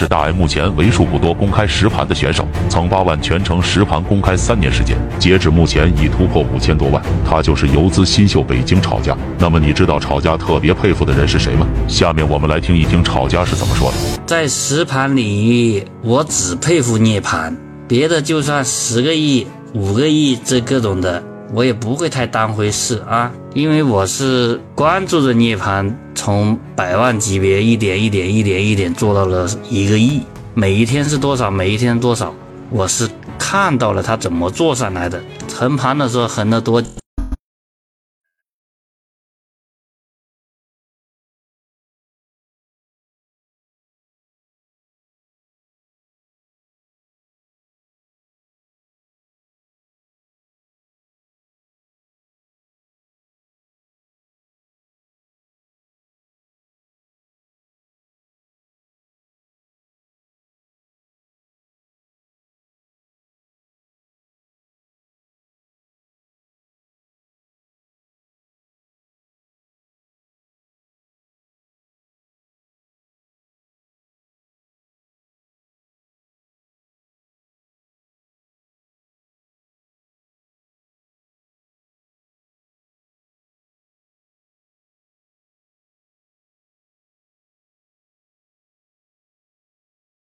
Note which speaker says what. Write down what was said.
Speaker 1: 是大 M 目前为数不多公开实盘的选手，曾八万全程实盘公开三年时间，截止目前已突破五千多万。他就是游资新秀北京炒家。那么你知道炒家特别佩服的人是谁吗？下面我们来听一听炒家是怎么说的。
Speaker 2: 在实盘领域，我只佩服涅槃，别的就算十个亿、五个亿这各种的。我也不会太当回事啊，因为我是关注着涅槃从百万级别一点一点一点一点做到了一个亿，每一天是多少，每一天多少，我是看到了他怎么做上来的，横盘的时候横得多。